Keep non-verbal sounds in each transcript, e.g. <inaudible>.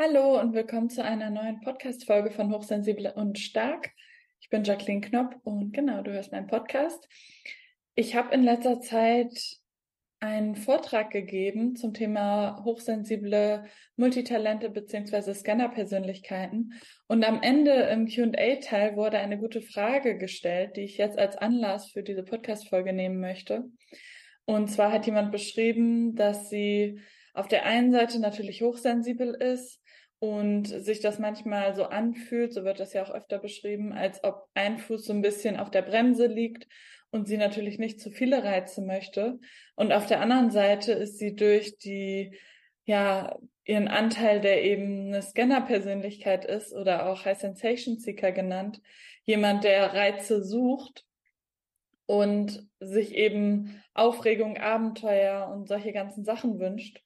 Hallo und willkommen zu einer neuen Podcast-Folge von Hochsensibel und Stark. Ich bin Jacqueline Knopp und genau, du hörst meinen Podcast. Ich habe in letzter Zeit einen Vortrag gegeben zum Thema hochsensible Multitalente beziehungsweise Scanner-Persönlichkeiten. Und am Ende im Q&A-Teil wurde eine gute Frage gestellt, die ich jetzt als Anlass für diese Podcast-Folge nehmen möchte. Und zwar hat jemand beschrieben, dass sie auf der einen Seite natürlich hochsensibel ist, und sich das manchmal so anfühlt, so wird das ja auch öfter beschrieben, als ob ein Fuß so ein bisschen auf der Bremse liegt und sie natürlich nicht zu viele Reize möchte. Und auf der anderen Seite ist sie durch die, ja, ihren Anteil, der eben eine Scanner-Persönlichkeit ist oder auch High Sensation Seeker genannt, jemand, der Reize sucht und sich eben Aufregung, Abenteuer und solche ganzen Sachen wünscht.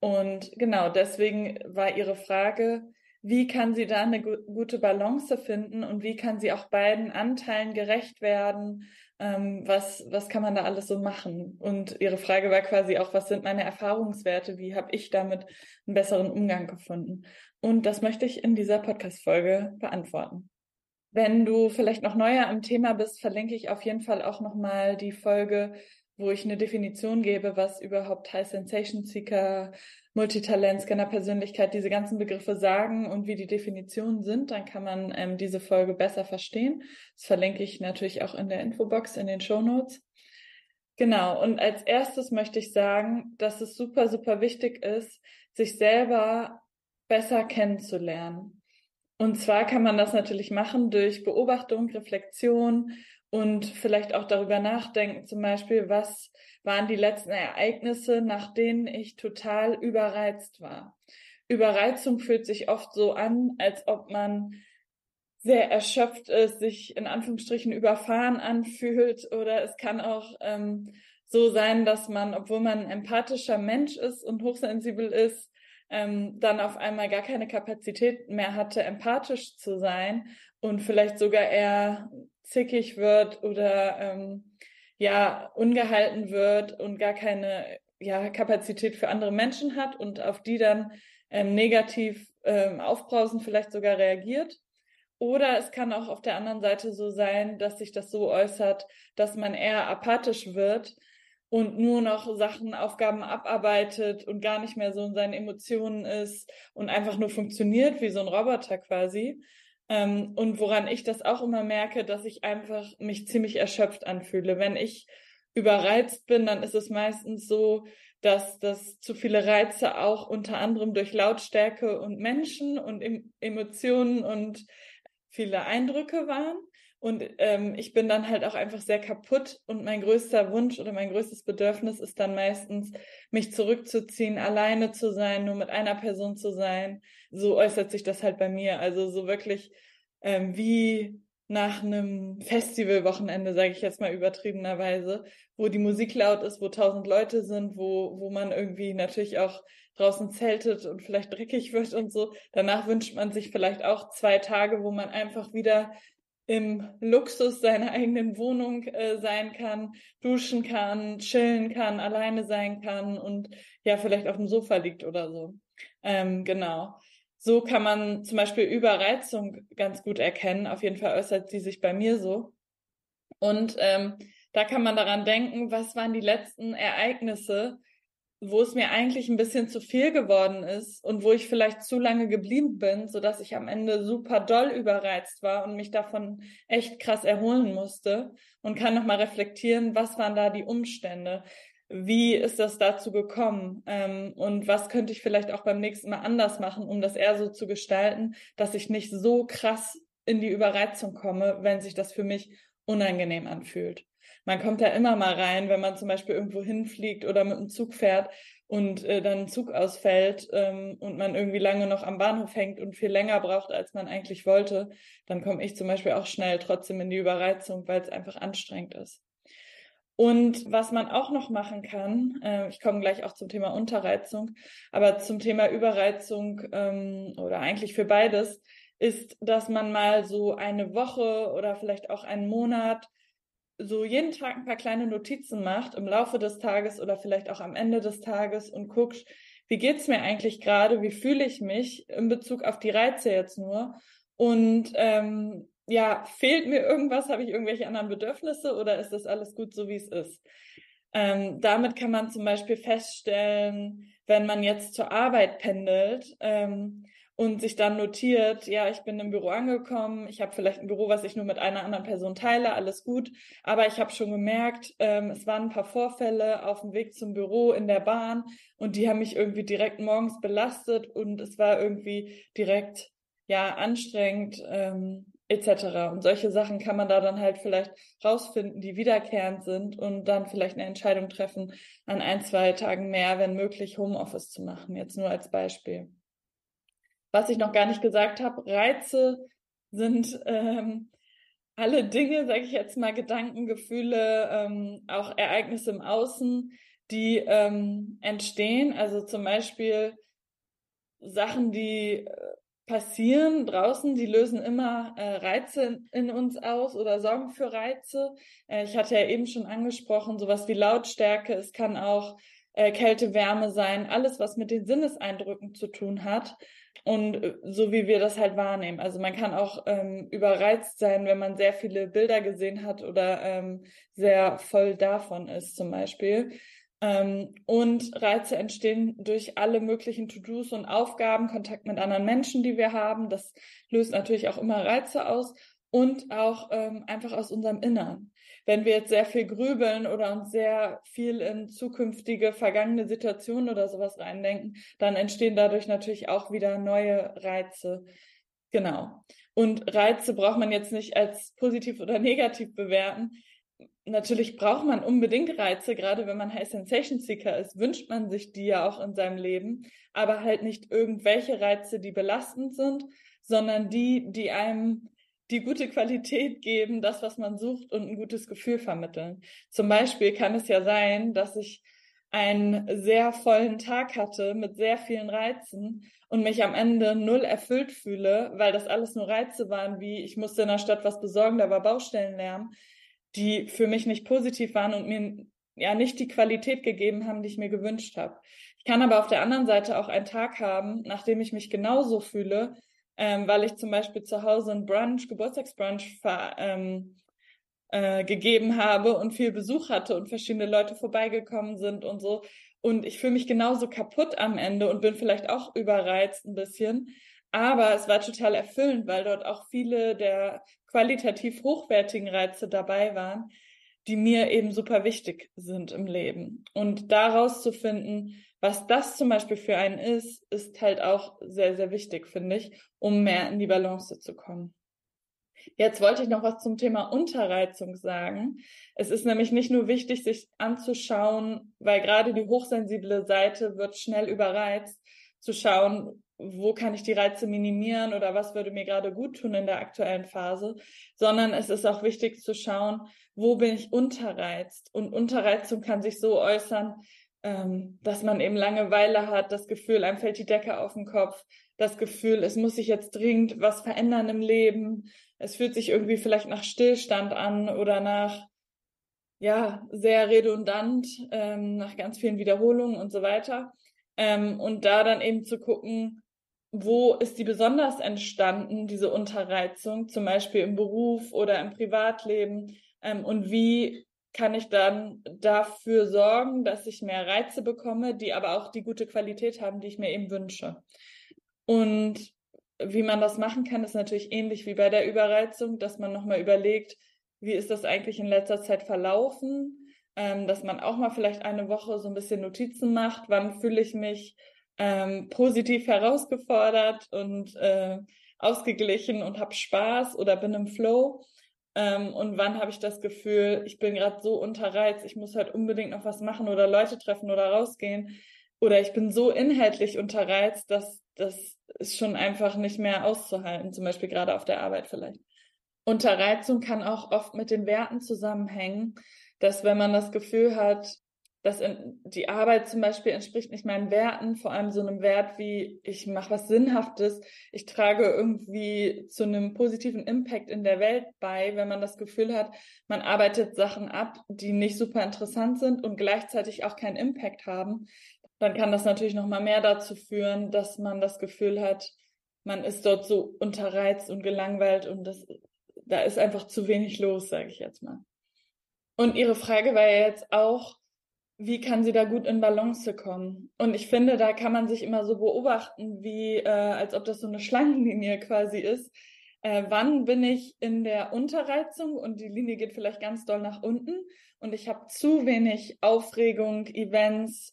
Und genau deswegen war Ihre Frage, wie kann sie da eine gute Balance finden und wie kann sie auch beiden Anteilen gerecht werden? Ähm, was, was kann man da alles so machen? Und Ihre Frage war quasi auch, was sind meine Erfahrungswerte? Wie habe ich damit einen besseren Umgang gefunden? Und das möchte ich in dieser Podcast-Folge beantworten. Wenn du vielleicht noch neuer am Thema bist, verlinke ich auf jeden Fall auch nochmal die Folge wo ich eine Definition gebe, was überhaupt High Sensation Seeker, Multitalent, Scanner Persönlichkeit, diese ganzen Begriffe sagen und wie die Definitionen sind, dann kann man ähm, diese Folge besser verstehen. Das verlinke ich natürlich auch in der Infobox in den Show Notes. Genau. Und als erstes möchte ich sagen, dass es super, super wichtig ist, sich selber besser kennenzulernen. Und zwar kann man das natürlich machen durch Beobachtung, Reflexion, und vielleicht auch darüber nachdenken, zum Beispiel, was waren die letzten Ereignisse, nach denen ich total überreizt war. Überreizung fühlt sich oft so an, als ob man sehr erschöpft ist, sich in Anführungsstrichen überfahren anfühlt oder es kann auch ähm, so sein, dass man, obwohl man ein empathischer Mensch ist und hochsensibel ist, ähm, dann auf einmal gar keine Kapazität mehr hatte, empathisch zu sein und vielleicht sogar eher zickig wird oder ähm, ja ungehalten wird und gar keine ja, Kapazität für andere Menschen hat und auf die dann ähm, negativ ähm, aufbrausend vielleicht sogar reagiert. Oder es kann auch auf der anderen Seite so sein, dass sich das so äußert, dass man eher apathisch wird und nur noch Sachen, Aufgaben abarbeitet und gar nicht mehr so in seinen Emotionen ist und einfach nur funktioniert wie so ein Roboter quasi. Ähm, und woran ich das auch immer merke, dass ich einfach mich ziemlich erschöpft anfühle. Wenn ich überreizt bin, dann ist es meistens so, dass das zu viele Reize auch unter anderem durch Lautstärke und Menschen und em Emotionen und viele Eindrücke waren. Und ähm, ich bin dann halt auch einfach sehr kaputt und mein größter Wunsch oder mein größtes Bedürfnis ist dann meistens, mich zurückzuziehen, alleine zu sein, nur mit einer Person zu sein. So äußert sich das halt bei mir. Also so wirklich ähm, wie nach einem Festivalwochenende, sage ich jetzt mal übertriebenerweise, wo die Musik laut ist, wo tausend Leute sind, wo, wo man irgendwie natürlich auch draußen zeltet und vielleicht dreckig <laughs> wird und so. Danach wünscht man sich vielleicht auch zwei Tage, wo man einfach wieder im Luxus seiner eigenen Wohnung äh, sein kann, duschen kann, chillen kann, alleine sein kann und ja, vielleicht auf dem Sofa liegt oder so. Ähm, genau. So kann man zum Beispiel Überreizung ganz gut erkennen. Auf jeden Fall äußert sie sich bei mir so. Und ähm, da kann man daran denken, was waren die letzten Ereignisse, wo es mir eigentlich ein bisschen zu viel geworden ist und wo ich vielleicht zu lange geblieben bin, so dass ich am Ende super doll überreizt war und mich davon echt krass erholen musste und kann nochmal reflektieren, was waren da die Umstände? Wie ist das dazu gekommen? Ähm, und was könnte ich vielleicht auch beim nächsten Mal anders machen, um das eher so zu gestalten, dass ich nicht so krass in die Überreizung komme, wenn sich das für mich unangenehm anfühlt man kommt da immer mal rein, wenn man zum Beispiel irgendwo hinfliegt oder mit dem Zug fährt und äh, dann ein Zug ausfällt ähm, und man irgendwie lange noch am Bahnhof hängt und viel länger braucht, als man eigentlich wollte, dann komme ich zum Beispiel auch schnell trotzdem in die Überreizung, weil es einfach anstrengend ist. Und was man auch noch machen kann, äh, ich komme gleich auch zum Thema Unterreizung, aber zum Thema Überreizung ähm, oder eigentlich für beides, ist, dass man mal so eine Woche oder vielleicht auch einen Monat so jeden Tag ein paar kleine Notizen macht im Laufe des Tages oder vielleicht auch am Ende des Tages und guckt, wie geht's mir eigentlich gerade, wie fühle ich mich in Bezug auf die Reize jetzt nur. Und ähm, ja, fehlt mir irgendwas, habe ich irgendwelche anderen Bedürfnisse oder ist das alles gut so, wie es ist? Ähm, damit kann man zum Beispiel feststellen, wenn man jetzt zur Arbeit pendelt, ähm, und sich dann notiert, ja, ich bin im Büro angekommen, ich habe vielleicht ein Büro, was ich nur mit einer anderen Person teile, alles gut, aber ich habe schon gemerkt, ähm, es waren ein paar Vorfälle auf dem Weg zum Büro in der Bahn und die haben mich irgendwie direkt morgens belastet und es war irgendwie direkt ja anstrengend ähm, etc. Und solche Sachen kann man da dann halt vielleicht rausfinden, die wiederkehrend sind und dann vielleicht eine Entscheidung treffen, an ein, zwei Tagen mehr, wenn möglich, Homeoffice zu machen. Jetzt nur als Beispiel. Was ich noch gar nicht gesagt habe, Reize sind ähm, alle Dinge, sage ich jetzt mal, Gedanken, Gefühle, ähm, auch Ereignisse im Außen, die ähm, entstehen. Also zum Beispiel Sachen, die äh, passieren draußen, die lösen immer äh, Reize in, in, uns aus oder sorgen für Reize. Äh, ich hatte ja eben schon angesprochen, sowas wie Lautstärke. Es kann auch äh, Kälte, Wärme sein, alles, was mit den Sinneseindrücken zu tun hat und äh, so wie wir das halt wahrnehmen. Also man kann auch ähm, überreizt sein, wenn man sehr viele Bilder gesehen hat oder ähm, sehr voll davon ist zum Beispiel. Ähm, und Reize entstehen durch alle möglichen To-Dos und Aufgaben, Kontakt mit anderen Menschen, die wir haben. Das löst natürlich auch immer Reize aus und auch ähm, einfach aus unserem Innern wenn wir jetzt sehr viel grübeln oder uns sehr viel in zukünftige, vergangene Situationen oder sowas reindenken, dann entstehen dadurch natürlich auch wieder neue Reize. Genau. Und Reize braucht man jetzt nicht als positiv oder <laughs> negativ bewerten. Natürlich braucht man unbedingt Reize, gerade wenn man High Sensation Seeker ist, wünscht man sich die ja auch in seinem Leben, aber halt nicht irgendwelche Reize, die belastend sind, sondern die, die einem die gute Qualität geben, das, was man sucht und ein gutes Gefühl vermitteln. Zum Beispiel kann es ja sein, dass ich einen sehr vollen Tag hatte mit sehr vielen Reizen und mich am Ende null erfüllt fühle, weil das alles nur Reize waren, wie ich musste in der Stadt was besorgen, da war Baustellenlärm, die für mich nicht positiv waren und mir ja nicht die Qualität gegeben haben, die ich mir gewünscht habe. Ich kann aber auf der anderen Seite auch einen Tag haben, nachdem ich mich genauso fühle, ähm, weil ich zum Beispiel zu Hause ein Brunch, Geburtstagsbrunch ähm, äh, gegeben habe und viel Besuch hatte und verschiedene Leute vorbeigekommen sind und so. Und ich fühle mich genauso kaputt am Ende und bin vielleicht auch überreizt ein bisschen. Aber es war total erfüllend, weil dort auch viele der qualitativ hochwertigen Reize dabei waren, die mir eben super wichtig sind im Leben. Und daraus zu finden, was das zum Beispiel für einen ist, ist halt auch sehr, sehr wichtig, finde ich, um mehr in die Balance zu kommen. Jetzt wollte ich noch was zum Thema Unterreizung sagen. Es ist nämlich nicht nur wichtig, sich anzuschauen, weil gerade die hochsensible Seite wird schnell überreizt, zu schauen, wo kann ich die Reize minimieren oder was würde mir gerade gut tun in der aktuellen Phase, sondern es ist auch wichtig zu schauen, wo bin ich unterreizt. Und Unterreizung kann sich so äußern, ähm, dass man eben Langeweile hat, das Gefühl, einem fällt die Decke auf den Kopf, das Gefühl, es muss sich jetzt dringend was verändern im Leben. Es fühlt sich irgendwie vielleicht nach Stillstand an oder nach, ja, sehr redundant, ähm, nach ganz vielen Wiederholungen und so weiter. Ähm, und da dann eben zu gucken, wo ist die besonders entstanden, diese Unterreizung, zum Beispiel im Beruf oder im Privatleben, ähm, und wie kann ich dann dafür sorgen, dass ich mehr Reize bekomme, die aber auch die gute Qualität haben, die ich mir eben wünsche. Und wie man das machen kann, ist natürlich ähnlich wie bei der Überreizung, dass man nochmal überlegt, wie ist das eigentlich in letzter Zeit verlaufen, ähm, dass man auch mal vielleicht eine Woche so ein bisschen Notizen macht, wann fühle ich mich ähm, positiv herausgefordert und äh, ausgeglichen und habe Spaß oder bin im Flow ähm, und wann habe ich das Gefühl, ich bin gerade so unterreizt, ich muss halt unbedingt noch was machen oder Leute treffen oder rausgehen. Oder ich bin so inhaltlich unterreizt, dass das ist schon einfach nicht mehr auszuhalten, zum Beispiel gerade auf der Arbeit vielleicht. Unterreizung kann auch oft mit den Werten zusammenhängen, dass wenn man das Gefühl hat, dass die Arbeit zum Beispiel entspricht nicht meinen Werten, vor allem so einem Wert wie ich mache was Sinnhaftes, ich trage irgendwie zu einem positiven Impact in der Welt bei, wenn man das Gefühl hat, man arbeitet Sachen ab, die nicht super interessant sind und gleichzeitig auch keinen Impact haben, dann kann das natürlich noch mal mehr dazu führen, dass man das Gefühl hat, man ist dort so unterreizt und gelangweilt und das, da ist einfach zu wenig los, sage ich jetzt mal. Und Ihre Frage war ja jetzt auch, wie kann sie da gut in Balance kommen? Und ich finde, da kann man sich immer so beobachten, wie äh, als ob das so eine Schlangenlinie <laughs> quasi ist. Äh, wann bin ich in der Unterreizung und die Linie geht vielleicht ganz doll nach unten und ich habe zu wenig Aufregung, Events,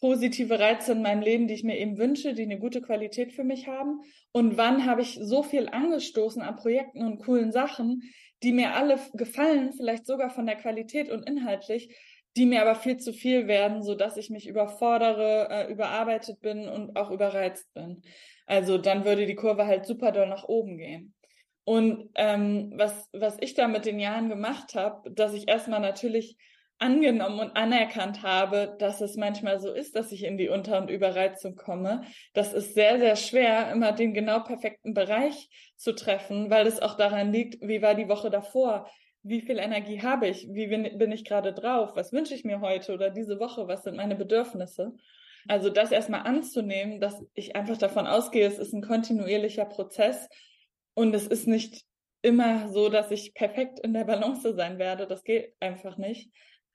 positive Reize in meinem Leben, die ich mir eben wünsche, die eine gute Qualität für mich haben? Und wann habe ich so viel angestoßen an Projekten und coolen Sachen, die mir alle gefallen, vielleicht sogar von der Qualität und inhaltlich, die mir aber viel zu viel werden, so dass ich mich überfordere, äh, überarbeitet bin und auch überreizt bin. Also dann würde die Kurve halt super doll nach oben gehen. Und ähm, was, was ich da mit den Jahren gemacht habe, dass ich erstmal natürlich angenommen und anerkannt habe, dass es manchmal so ist, dass ich in die Unter- und Überreizung komme. Das ist sehr, sehr schwer, immer den genau perfekten Bereich zu treffen, weil es auch daran liegt, wie war die Woche davor, wie viel Energie habe ich, wie bin, ich gerade drauf, was wünsche ich mir heute oder diese Woche, was sind meine Bedürfnisse. Also das erstmal anzunehmen, dass ich einfach davon ausgehe, es ist ein kontinuierlicher Prozess und es ist nicht immer so, dass ich perfekt in der Balance sein werde. Das geht einfach nicht.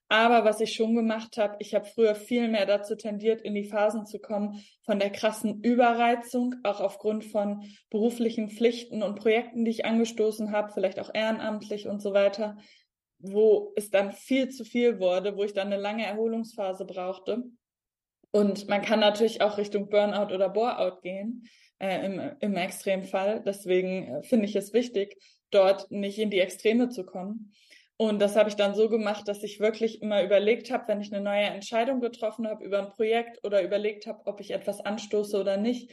Aber was ich schon gemacht habe, ich habe früher viel mehr dazu tendiert, in die Phasen zu kommen von der krassen Überreizung, auch aufgrund von beruflichen Pflichten und Projekten, die ich angestoßen habe, vielleicht auch ehrenamtlich und so weiter, wo es dann viel zu viel wurde, wo ich dann eine lange Erholungsphase brauchte. Und man kann natürlich auch Richtung Burnout oder Boreout gehen, äh, im, im Extremfall. Deswegen äh, finde ich es wichtig, dort nicht in die Extreme zu kommen. Und das habe ich dann so gemacht, dass ich wirklich immer überlegt habe, wenn ich eine neue Entscheidung getroffen habe über ein Projekt oder überlegt habe, ob ich etwas anstoße oder nicht,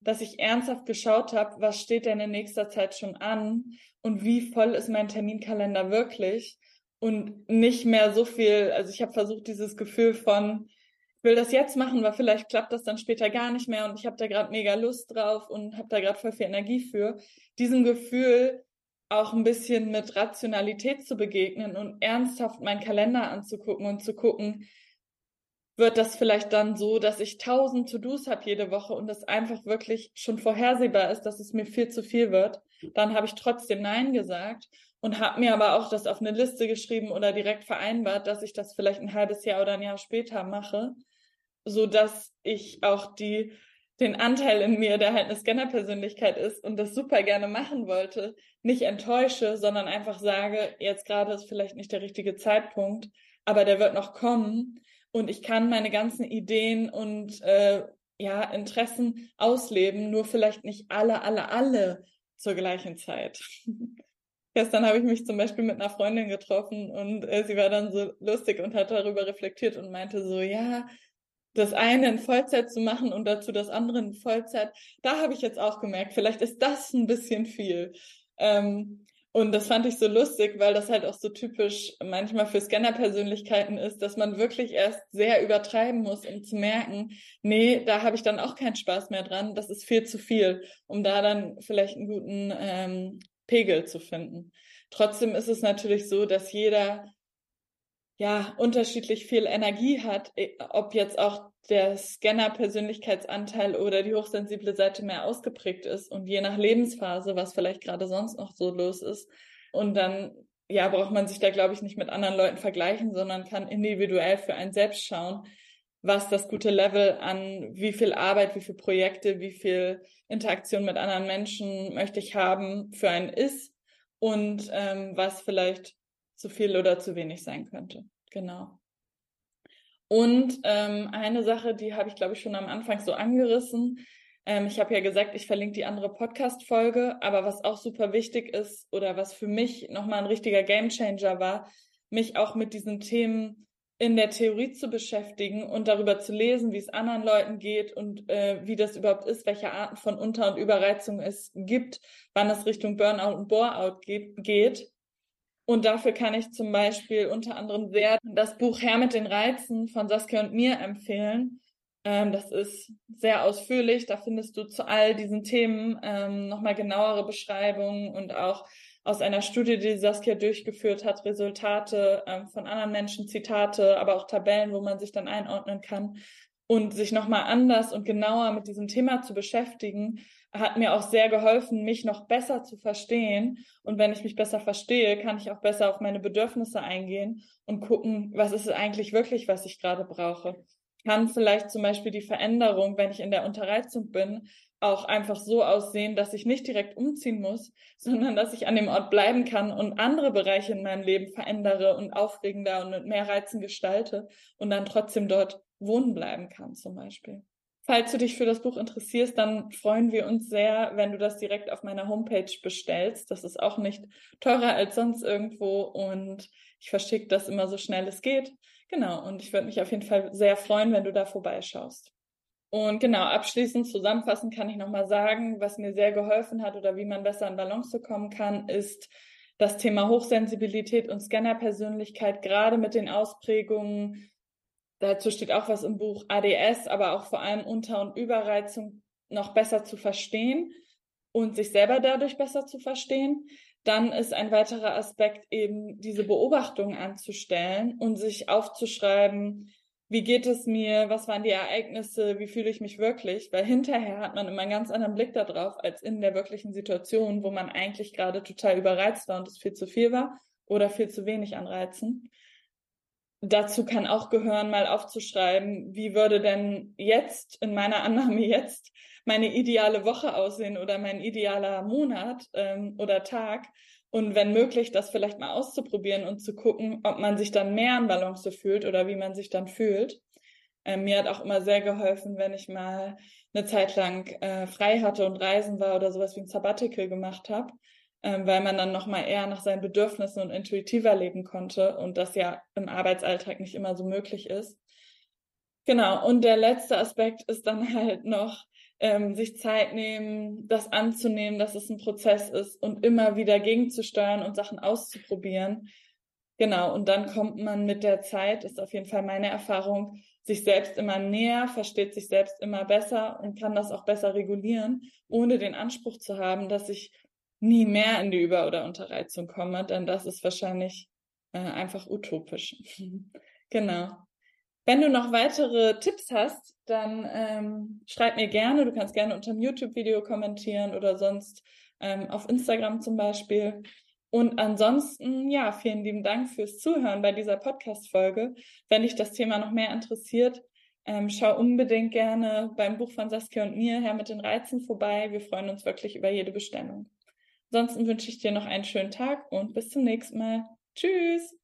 dass ich ernsthaft geschaut habe, was steht denn in nächster Zeit schon an und wie voll ist mein Terminkalender wirklich und nicht mehr so viel, also ich habe versucht, dieses Gefühl von, ich will das jetzt machen, weil vielleicht klappt das dann später gar nicht mehr und ich habe da gerade mega Lust drauf und habe da gerade voll viel Energie für, diesem Gefühl auch ein bisschen mit Rationalität zu begegnen und ernsthaft meinen Kalender anzugucken und zu gucken, wird das vielleicht dann so, dass ich tausend To-Dos habe jede Woche und es einfach wirklich schon vorhersehbar ist, dass es mir viel zu viel wird. Dann habe ich trotzdem Nein gesagt und habe mir aber auch das auf eine Liste geschrieben oder direkt vereinbart, dass ich das vielleicht ein halbes Jahr oder ein Jahr später mache, so dass ich auch die den Anteil in mir, der halt eine Scanner-Persönlichkeit ist und das super gerne machen wollte, nicht enttäusche, sondern einfach sage, jetzt gerade ist vielleicht nicht der richtige Zeitpunkt, aber der wird noch kommen und ich kann meine ganzen Ideen und äh, ja Interessen ausleben, nur vielleicht nicht alle, alle, alle zur gleichen Zeit. <laughs> Gestern habe ich mich zum Beispiel mit einer Freundin getroffen und äh, sie war dann so lustig und hat darüber reflektiert und meinte so, ja, das eine in Vollzeit zu machen und dazu das andere in Vollzeit, da habe ich jetzt auch gemerkt, vielleicht ist das ein bisschen viel. Ähm, und das fand ich so lustig, weil das halt auch so typisch manchmal für Scanner-Persönlichkeiten ist, dass man wirklich erst sehr übertreiben muss, um zu merken, nee, da habe ich dann auch keinen Spaß mehr dran, das ist viel zu viel, um da dann vielleicht einen guten ähm, Pegel zu finden. Trotzdem ist es natürlich so, dass jeder ja unterschiedlich viel Energie hat, e, ob jetzt auch der Scanner-Persönlichkeitsanteil oder die hochsensible Seite mehr ausgeprägt ist und je nach Lebensphase, was vielleicht gerade sonst noch so los ist. Und dann ja, braucht man sich da, glaube ich, nicht mit anderen Leuten vergleichen, sondern kann individuell für einen selbst schauen, was das gute Level an, wie viel Arbeit, wie viel Projekte, wie viel Interaktion mit anderen Menschen möchte ich haben für einen ist und ähm, was vielleicht zu viel oder zu wenig sein könnte. Genau. Und ähm, eine Sache, die habe ich, glaube ich, schon am Anfang so angerissen. Ähm, ich habe ja gesagt, ich verlinke die andere Podcast-Folge, aber was auch super wichtig ist oder was für mich nochmal ein richtiger Gamechanger war, mich auch mit diesen Themen in der Theorie zu beschäftigen und darüber zu lesen, wie es anderen Leuten geht und äh, wie das überhaupt ist, welche Arten von Unter- und Überreizung es gibt, wann es Richtung Burnout und Boreout geht. Und dafür kann ich zum Beispiel unter anderem sehr das Buch Herr mit den Reizen von Saskia und mir empfehlen. Ähm, das ist sehr ausführlich. Da findest du zu all diesen Themen ähm, nochmal genauere Beschreibungen und auch aus einer Studie, die Saskia durchgeführt hat, Resultate ähm, von anderen Menschen, Zitate, aber auch Tabellen, wo man sich dann einordnen kann. Und sich nochmal anders und genauer mit diesem Thema zu beschäftigen, hat mir auch sehr geholfen, mich noch besser zu verstehen. Und wenn ich mich besser verstehe, kann ich auch besser auf meine Bedürfnisse eingehen und gucken, was ist es eigentlich wirklich, was ich gerade brauche. Kann vielleicht zum Beispiel die Veränderung, wenn ich in der Unterreizung bin, auch einfach so aussehen, dass ich nicht direkt umziehen muss, sondern dass ich an dem Ort bleiben kann und andere Bereiche in meinem Leben verändere und aufregender und mit mehr Reizen gestalte und dann trotzdem dort wohnen bleiben kann zum Beispiel. Falls du dich für das Buch interessierst, dann freuen wir uns sehr, wenn du das direkt auf meiner Homepage bestellst. Das ist auch nicht teurer als sonst irgendwo und ich verschicke das immer so schnell es geht. Genau, und ich würde mich auf jeden Fall sehr freuen, wenn du da vorbeischaust. Und genau, abschließend zusammenfassend kann ich nochmal sagen, was mir sehr geholfen hat oder wie man besser in Balance kommen kann, ist das Thema Hochsensibilität und Scannerpersönlichkeit, gerade mit den Ausprägungen dazu steht auch was im Buch ADS, aber auch vor allem Unter- und Überreizung noch besser zu verstehen und sich selber dadurch besser zu verstehen. Dann ist ein weiterer Aspekt eben diese Beobachtung anzustellen und sich aufzuschreiben, wie geht es mir, was waren die Ereignisse, wie fühle ich mich wirklich, weil hinterher hat man immer einen ganz anderen Blick darauf als in der wirklichen Situation, wo man eigentlich gerade total überreizt war und es viel zu viel war oder viel zu wenig an Reizen dazu kann auch gehören, mal aufzuschreiben, wie würde denn jetzt in meiner Annahme jetzt meine ideale Woche aussehen oder mein idealer Monat ähm, oder Tag. Und wenn möglich, das vielleicht mal auszuprobieren und zu gucken, ob man sich dann mehr in Balance fühlt oder wie man sich dann fühlt. Ähm, mir hat auch immer sehr geholfen, wenn ich mal eine Zeit lang äh, frei hatte und reisen war oder sowas wie ein Sabbatical gemacht habe, ähm, weil man dann nochmal eher nach seinen Bedürfnissen und intuitiver leben konnte und das ja im Arbeitsalltag nicht immer so möglich ist. Genau, und der letzte Aspekt ist dann halt noch, ähm, sich Zeit nehmen, das anzunehmen, dass es ein Prozess ist und immer wieder gegenzusteuern und Sachen auszuprobieren. Genau, und dann kommt man mit der Zeit, ist auf jeden Fall meine Erfahrung, sich selbst immer näher, versteht sich selbst immer besser und kann das auch besser regulieren, ohne den Anspruch zu haben, dass ich nie mehr in die Über- oder Unterreizung komme, denn das ist wahrscheinlich äh, einfach utopisch. <laughs> genau. Wenn du noch weitere Tipps hast, dann ähm, schreib mir gerne. Du kannst gerne unter dem YouTube-Video kommentieren oder sonst ähm, auf Instagram zum Beispiel. Und ansonsten, ja, vielen lieben Dank fürs Zuhören bei dieser Podcast-Folge. Wenn dich das Thema noch mehr interessiert, ähm, schau unbedingt gerne beim Buch von Saskia und mir her mit den Reizen vorbei. Wir freuen uns wirklich über jede Bestellung. Ansonsten wünsche ich dir noch einen schönen Tag und bis zum nächsten Mal. Tschüss!